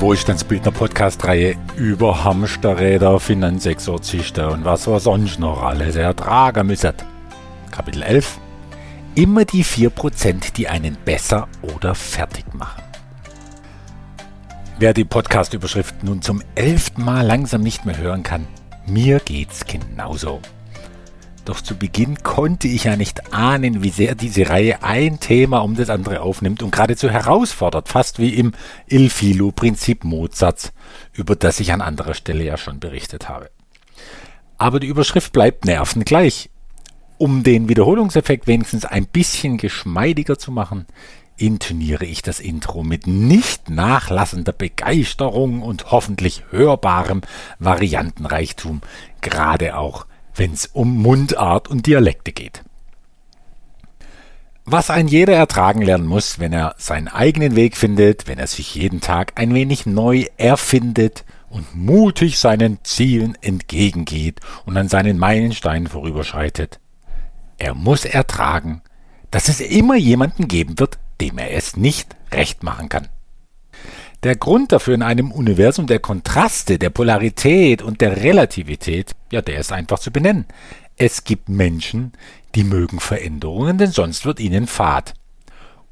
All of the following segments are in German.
die Wohlstandsbildner Podcast-Reihe über Hamsterräder, Finanzexorziste und was wir sonst noch alles ertragen müssen. Kapitel 11. Immer die 4%, die einen besser oder fertig machen. Wer die Podcast-Überschrift nun zum elften Mal langsam nicht mehr hören kann, mir geht's genauso. Doch zu Beginn konnte ich ja nicht ahnen, wie sehr diese Reihe ein Thema um das andere aufnimmt und geradezu herausfordert, fast wie im Il Filo-Prinzip Mozarts, über das ich an anderer Stelle ja schon berichtet habe. Aber die Überschrift bleibt nervengleich. Um den Wiederholungseffekt wenigstens ein bisschen geschmeidiger zu machen, intoniere ich das Intro mit nicht nachlassender Begeisterung und hoffentlich hörbarem Variantenreichtum, gerade auch wenn es um Mundart und Dialekte geht. Was ein jeder ertragen lernen muss, wenn er seinen eigenen Weg findet, wenn er sich jeden Tag ein wenig neu erfindet und mutig seinen Zielen entgegengeht und an seinen Meilensteinen vorüberschreitet. Er muss ertragen, dass es immer jemanden geben wird, dem er es nicht recht machen kann. Der Grund dafür in einem Universum der Kontraste, der Polarität und der Relativität, ja, der ist einfach zu benennen. Es gibt Menschen, die mögen Veränderungen, denn sonst wird ihnen fad.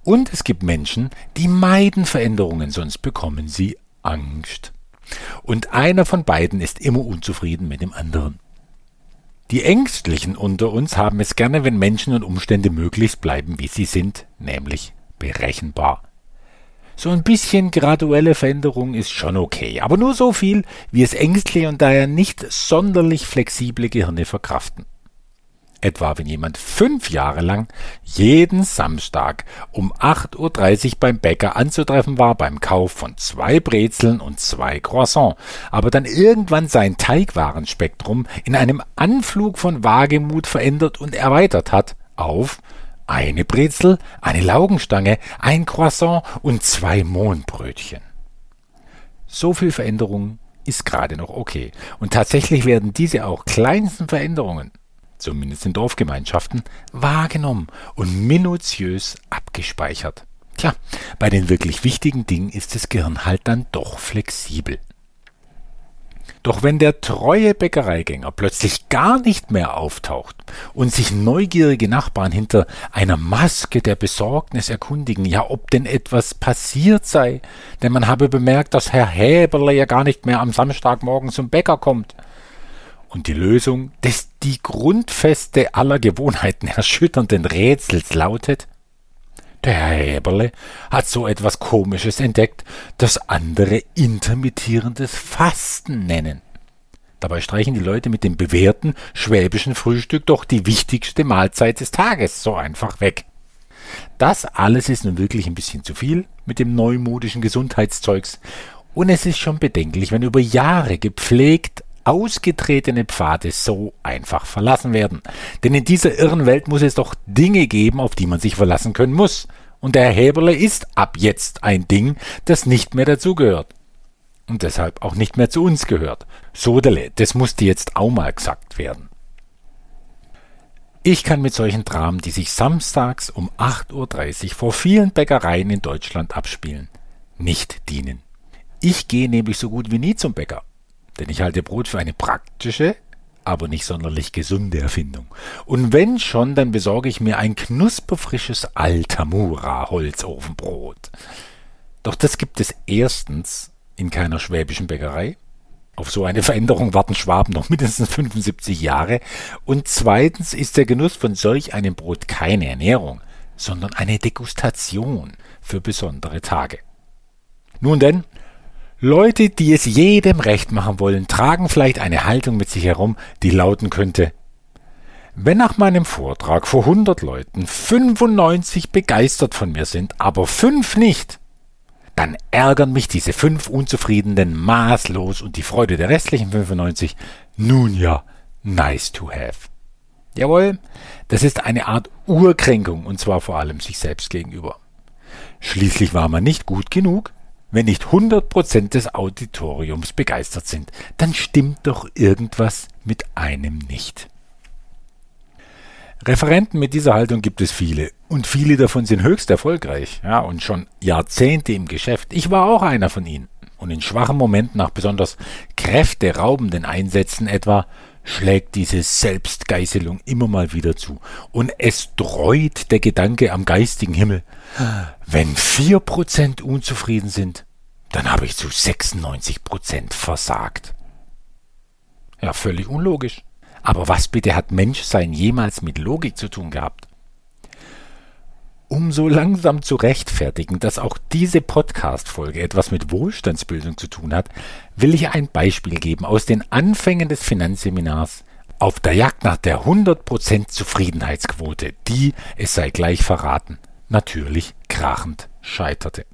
Und es gibt Menschen, die meiden Veränderungen, sonst bekommen sie Angst. Und einer von beiden ist immer unzufrieden mit dem anderen. Die Ängstlichen unter uns haben es gerne, wenn Menschen und Umstände möglichst bleiben, wie sie sind, nämlich berechenbar. So ein bisschen graduelle Veränderung ist schon okay, aber nur so viel, wie es ängstliche und daher nicht sonderlich flexible Gehirne verkraften. Etwa wenn jemand fünf Jahre lang jeden Samstag um 8.30 Uhr beim Bäcker anzutreffen war beim Kauf von zwei Brezeln und zwei Croissants, aber dann irgendwann sein Teigwarenspektrum in einem Anflug von Wagemut verändert und erweitert hat auf eine Brezel, eine Laugenstange, ein Croissant und zwei Mohnbrötchen. So viel Veränderung ist gerade noch okay. Und tatsächlich werden diese auch kleinsten Veränderungen, zumindest in Dorfgemeinschaften, wahrgenommen und minutiös abgespeichert. Tja, bei den wirklich wichtigen Dingen ist das Gehirn halt dann doch flexibel. Doch wenn der treue Bäckereigänger plötzlich gar nicht mehr auftaucht und sich neugierige Nachbarn hinter einer Maske der Besorgnis erkundigen, ja, ob denn etwas passiert sei, denn man habe bemerkt, dass Herr Häberle ja gar nicht mehr am Samstagmorgen zum Bäcker kommt. Und die Lösung des die Grundfeste aller Gewohnheiten erschütternden Rätsels lautet, der Herr Häberle hat so etwas Komisches entdeckt, das andere intermittierendes Fasten nennen. Dabei streichen die Leute mit dem bewährten schwäbischen Frühstück doch die wichtigste Mahlzeit des Tages so einfach weg. Das alles ist nun wirklich ein bisschen zu viel mit dem neumodischen Gesundheitszeugs und es ist schon bedenklich, wenn über Jahre gepflegt ausgetretene Pfade so einfach verlassen werden. Denn in dieser irren Welt muss es doch Dinge geben, auf die man sich verlassen können muss. Und der Herr Häberle ist ab jetzt ein Ding, das nicht mehr dazugehört. Und deshalb auch nicht mehr zu uns gehört. Sodele, das musste jetzt auch mal gesagt werden. Ich kann mit solchen Dramen, die sich samstags um 8.30 Uhr vor vielen Bäckereien in Deutschland abspielen, nicht dienen. Ich gehe nämlich so gut wie nie zum Bäcker. Denn ich halte Brot für eine praktische, aber nicht sonderlich gesunde Erfindung. Und wenn schon, dann besorge ich mir ein knusperfrisches Altamura-Holzofenbrot. Doch das gibt es erstens in keiner schwäbischen Bäckerei. Auf so eine Veränderung warten Schwaben noch mindestens 75 Jahre. Und zweitens ist der Genuss von solch einem Brot keine Ernährung, sondern eine Degustation für besondere Tage. Nun denn, Leute, die es jedem recht machen wollen, tragen vielleicht eine Haltung mit sich herum, die lauten könnte, wenn nach meinem Vortrag vor 100 Leuten 95 begeistert von mir sind, aber 5 nicht, dann ärgern mich diese 5 Unzufriedenen maßlos und die Freude der restlichen 95 nun ja nice to have. Jawohl, das ist eine Art Urkränkung und zwar vor allem sich selbst gegenüber. Schließlich war man nicht gut genug, wenn nicht 100% des Auditoriums begeistert sind, dann stimmt doch irgendwas mit einem nicht. Referenten mit dieser Haltung gibt es viele und viele davon sind höchst erfolgreich, ja, und schon Jahrzehnte im Geschäft. Ich war auch einer von ihnen. Und in schwachen Momenten, nach besonders kräfteraubenden Einsätzen etwa, schlägt diese Selbstgeißelung immer mal wieder zu. Und es dreut der Gedanke am geistigen Himmel. Wenn vier Prozent unzufrieden sind, dann habe ich zu 96 Prozent versagt. Ja, völlig unlogisch. Aber was bitte hat Menschsein jemals mit Logik zu tun gehabt? Um so langsam zu rechtfertigen, dass auch diese Podcast-Folge etwas mit Wohlstandsbildung zu tun hat, will ich ein Beispiel geben aus den Anfängen des Finanzseminars auf der Jagd nach der 100% Zufriedenheitsquote, die, es sei gleich verraten, natürlich krachend scheiterte.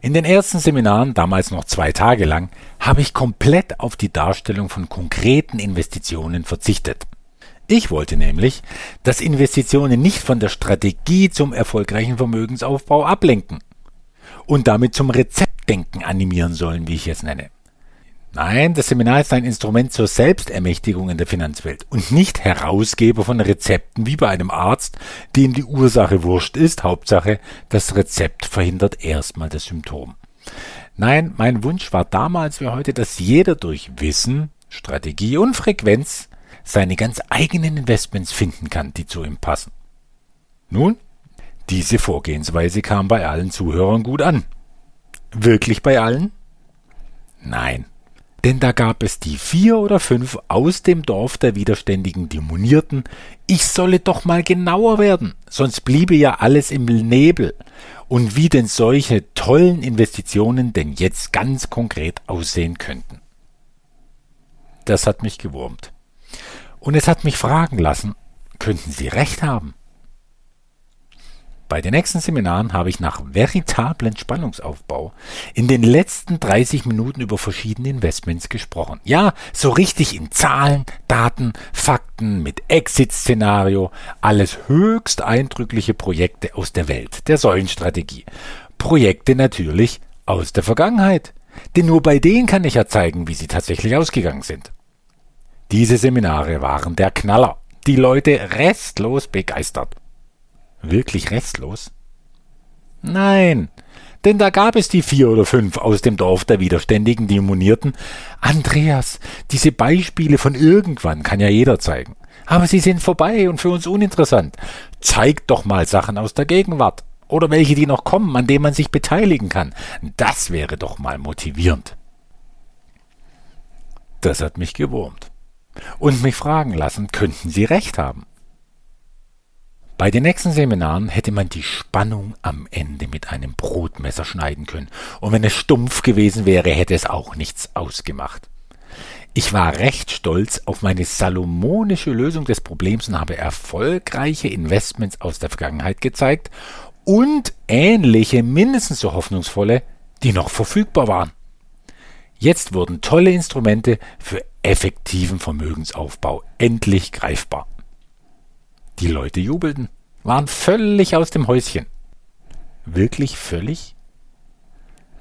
In den ersten Seminaren, damals noch zwei Tage lang, habe ich komplett auf die Darstellung von konkreten Investitionen verzichtet. Ich wollte nämlich, dass Investitionen nicht von der Strategie zum erfolgreichen Vermögensaufbau ablenken und damit zum Rezeptdenken animieren sollen, wie ich es nenne. Nein, das Seminar ist ein Instrument zur Selbstermächtigung in der Finanzwelt und nicht Herausgeber von Rezepten wie bei einem Arzt, dem die Ursache wurscht ist. Hauptsache, das Rezept verhindert erstmal das Symptom. Nein, mein Wunsch war damals wie heute, dass jeder durch Wissen, Strategie und Frequenz seine ganz eigenen Investments finden kann, die zu ihm passen. Nun, diese Vorgehensweise kam bei allen Zuhörern gut an. Wirklich bei allen? Nein. Denn da gab es die vier oder fünf aus dem Dorf der Widerständigen, die monierten, ich solle doch mal genauer werden, sonst bliebe ja alles im Nebel. Und wie denn solche tollen Investitionen denn jetzt ganz konkret aussehen könnten. Das hat mich gewurmt. Und es hat mich fragen lassen, könnten Sie recht haben? Bei den nächsten Seminaren habe ich nach veritablen Spannungsaufbau in den letzten 30 Minuten über verschiedene Investments gesprochen. Ja, so richtig in Zahlen, Daten, Fakten, mit Exit-Szenario, alles höchst eindrückliche Projekte aus der Welt der Säulenstrategie. Projekte natürlich aus der Vergangenheit. Denn nur bei denen kann ich ja zeigen, wie sie tatsächlich ausgegangen sind. Diese Seminare waren der Knaller. Die Leute restlos begeistert. Wirklich restlos? Nein, denn da gab es die vier oder fünf aus dem Dorf der Widerständigen, die monierten. Andreas, diese Beispiele von irgendwann kann ja jeder zeigen. Aber sie sind vorbei und für uns uninteressant. Zeig doch mal Sachen aus der Gegenwart. Oder welche, die noch kommen, an denen man sich beteiligen kann. Das wäre doch mal motivierend. Das hat mich gewurmt und mich fragen lassen, könnten Sie recht haben. Bei den nächsten Seminaren hätte man die Spannung am Ende mit einem Brotmesser schneiden können, und wenn es stumpf gewesen wäre, hätte es auch nichts ausgemacht. Ich war recht stolz auf meine salomonische Lösung des Problems und habe erfolgreiche Investments aus der Vergangenheit gezeigt und ähnliche, mindestens so hoffnungsvolle, die noch verfügbar waren. Jetzt wurden tolle Instrumente für effektiven Vermögensaufbau endlich greifbar. Die Leute jubelten, waren völlig aus dem Häuschen. Wirklich völlig?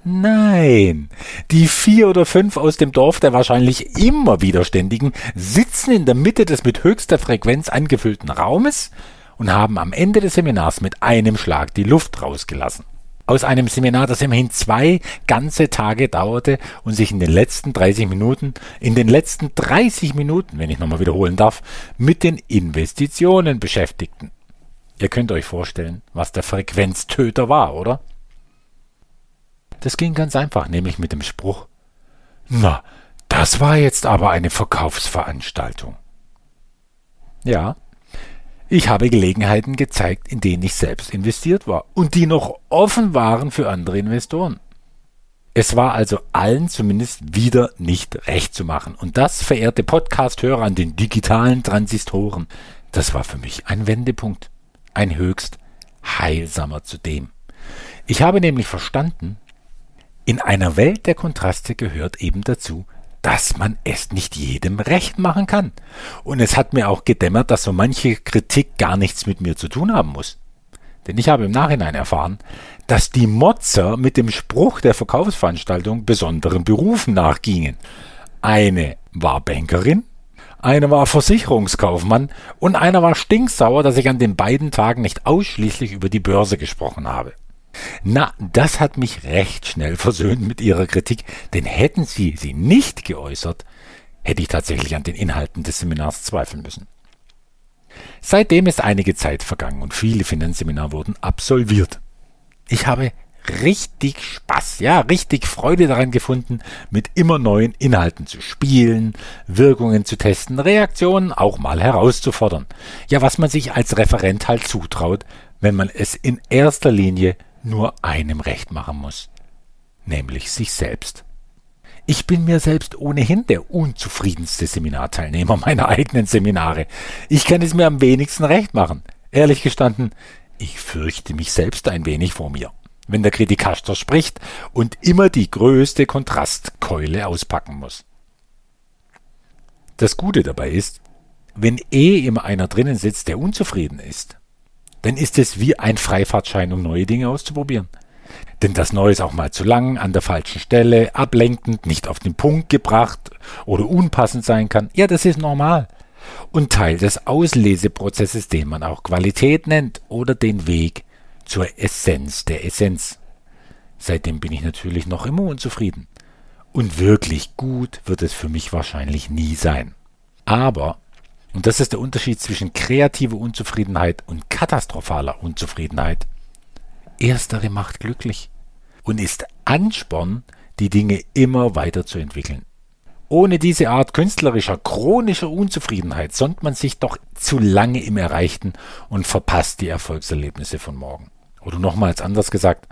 Nein, die vier oder fünf aus dem Dorf der wahrscheinlich immer Widerständigen sitzen in der Mitte des mit höchster Frequenz angefüllten Raumes und haben am Ende des Seminars mit einem Schlag die Luft rausgelassen aus einem Seminar, das immerhin zwei ganze Tage dauerte und sich in den letzten 30 Minuten, in den letzten 30 Minuten, wenn ich nochmal wiederholen darf, mit den Investitionen beschäftigten. Ihr könnt euch vorstellen, was der Frequenztöter war, oder? Das ging ganz einfach, nämlich mit dem Spruch, na, das war jetzt aber eine Verkaufsveranstaltung. Ja, ich habe Gelegenheiten gezeigt, in denen ich selbst investiert war und die noch offen waren für andere Investoren. Es war also allen zumindest wieder nicht recht zu machen. Und das, verehrte Podcast-Hörer an den digitalen Transistoren, das war für mich ein Wendepunkt. Ein höchst heilsamer zudem. Ich habe nämlich verstanden, in einer Welt der Kontraste gehört eben dazu, dass man es nicht jedem recht machen kann. Und es hat mir auch gedämmert, dass so manche Kritik gar nichts mit mir zu tun haben muss. Denn ich habe im Nachhinein erfahren, dass die Motzer mit dem Spruch der Verkaufsveranstaltung besonderen Berufen nachgingen. Eine war Bankerin, eine war Versicherungskaufmann und einer war stinksauer, dass ich an den beiden Tagen nicht ausschließlich über die Börse gesprochen habe. Na, das hat mich recht schnell versöhnt mit Ihrer Kritik, denn hätten Sie sie nicht geäußert, hätte ich tatsächlich an den Inhalten des Seminars zweifeln müssen. Seitdem ist einige Zeit vergangen und viele Finanzseminare wurden absolviert. Ich habe richtig Spaß, ja, richtig Freude daran gefunden, mit immer neuen Inhalten zu spielen, Wirkungen zu testen, Reaktionen auch mal herauszufordern. Ja, was man sich als Referent halt zutraut, wenn man es in erster Linie nur einem recht machen muss, nämlich sich selbst. Ich bin mir selbst ohnehin der unzufriedenste Seminarteilnehmer meiner eigenen Seminare. Ich kann es mir am wenigsten recht machen. Ehrlich gestanden, ich fürchte mich selbst ein wenig vor mir wenn der Kritikaster spricht und immer die größte Kontrastkeule auspacken muss. Das Gute dabei ist, wenn eh immer einer drinnen sitzt, der unzufrieden ist, dann ist es wie ein Freifahrtschein, um neue Dinge auszuprobieren. Denn das Neue ist auch mal zu lang, an der falschen Stelle, ablenkend, nicht auf den Punkt gebracht oder unpassend sein kann. Ja, das ist normal. Und Teil des Ausleseprozesses, den man auch Qualität nennt oder den Weg, zur Essenz der Essenz. Seitdem bin ich natürlich noch immer unzufrieden. Und wirklich gut wird es für mich wahrscheinlich nie sein. Aber, und das ist der Unterschied zwischen kreativer Unzufriedenheit und katastrophaler Unzufriedenheit, erstere macht glücklich und ist Ansporn, die Dinge immer weiter zu entwickeln. Ohne diese Art künstlerischer, chronischer Unzufriedenheit sonnt man sich doch zu lange im Erreichten und verpasst die Erfolgserlebnisse von morgen. Oder nochmals anders gesagt,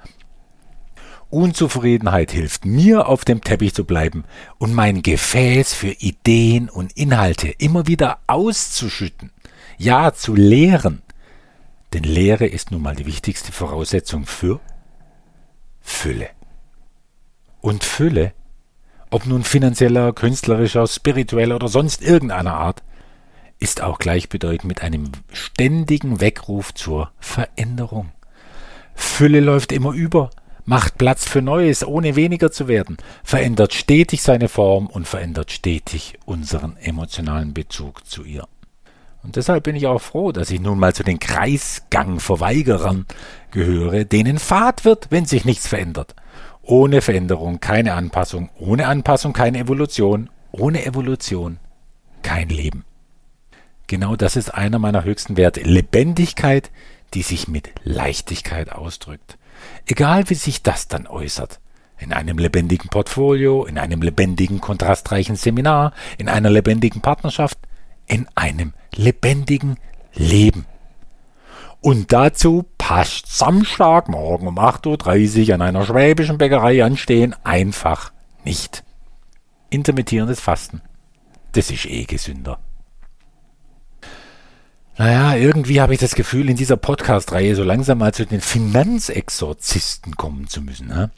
Unzufriedenheit hilft mir, auf dem Teppich zu bleiben und mein Gefäß für Ideen und Inhalte immer wieder auszuschütten, ja zu leeren. Denn Lehre ist nun mal die wichtigste Voraussetzung für Fülle. Und Fülle, ob nun finanzieller, künstlerischer, spiritueller oder sonst irgendeiner Art, ist auch gleichbedeutend mit einem ständigen Weckruf zur Veränderung. Fülle läuft immer über, macht Platz für Neues, ohne weniger zu werden, verändert stetig seine Form und verändert stetig unseren emotionalen Bezug zu ihr. Und deshalb bin ich auch froh, dass ich nun mal zu den Kreisgangverweigerern gehöre, denen Fahrt wird, wenn sich nichts verändert. Ohne Veränderung keine Anpassung, ohne Anpassung keine Evolution, ohne Evolution kein Leben. Genau das ist einer meiner höchsten Werte. Lebendigkeit, die sich mit Leichtigkeit ausdrückt. Egal wie sich das dann äußert. In einem lebendigen Portfolio, in einem lebendigen kontrastreichen Seminar, in einer lebendigen Partnerschaft, in einem lebendigen Leben. Und dazu passt Samstagmorgen um 8.30 Uhr an einer schwäbischen Bäckerei anstehen einfach nicht. Intermittierendes Fasten. Das ist eh gesünder. Irgendwie habe ich das Gefühl, in dieser Podcast-Reihe so langsam mal zu den Finanzexorzisten kommen zu müssen. Ne?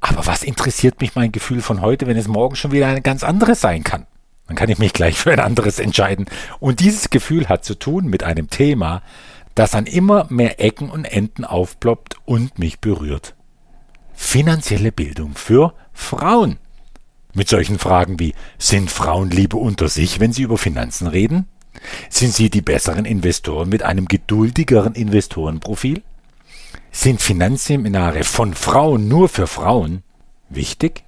Aber was interessiert mich mein Gefühl von heute, wenn es morgen schon wieder ein ganz anderes sein kann? Dann kann ich mich gleich für ein anderes entscheiden. Und dieses Gefühl hat zu tun mit einem Thema, das an immer mehr Ecken und Enden aufploppt und mich berührt. Finanzielle Bildung für Frauen. Mit solchen Fragen wie, sind Frauen lieber unter sich, wenn sie über Finanzen reden? Sind Sie die besseren Investoren mit einem geduldigeren Investorenprofil? Sind Finanzseminare von Frauen nur für Frauen wichtig?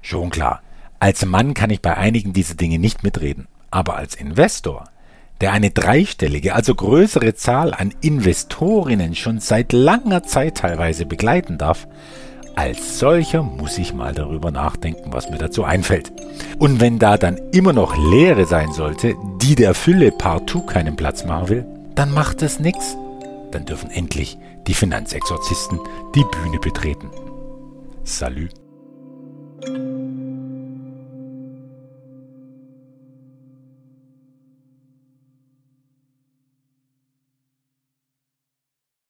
Schon klar, als Mann kann ich bei einigen dieser Dinge nicht mitreden, aber als Investor, der eine dreistellige, also größere Zahl an Investorinnen schon seit langer Zeit teilweise begleiten darf, als solcher muss ich mal darüber nachdenken, was mir dazu einfällt. Und wenn da dann immer noch Leere sein sollte, die der Fülle partout keinen Platz machen will, dann macht es nichts. Dann dürfen endlich die Finanzexorzisten die Bühne betreten. Salü.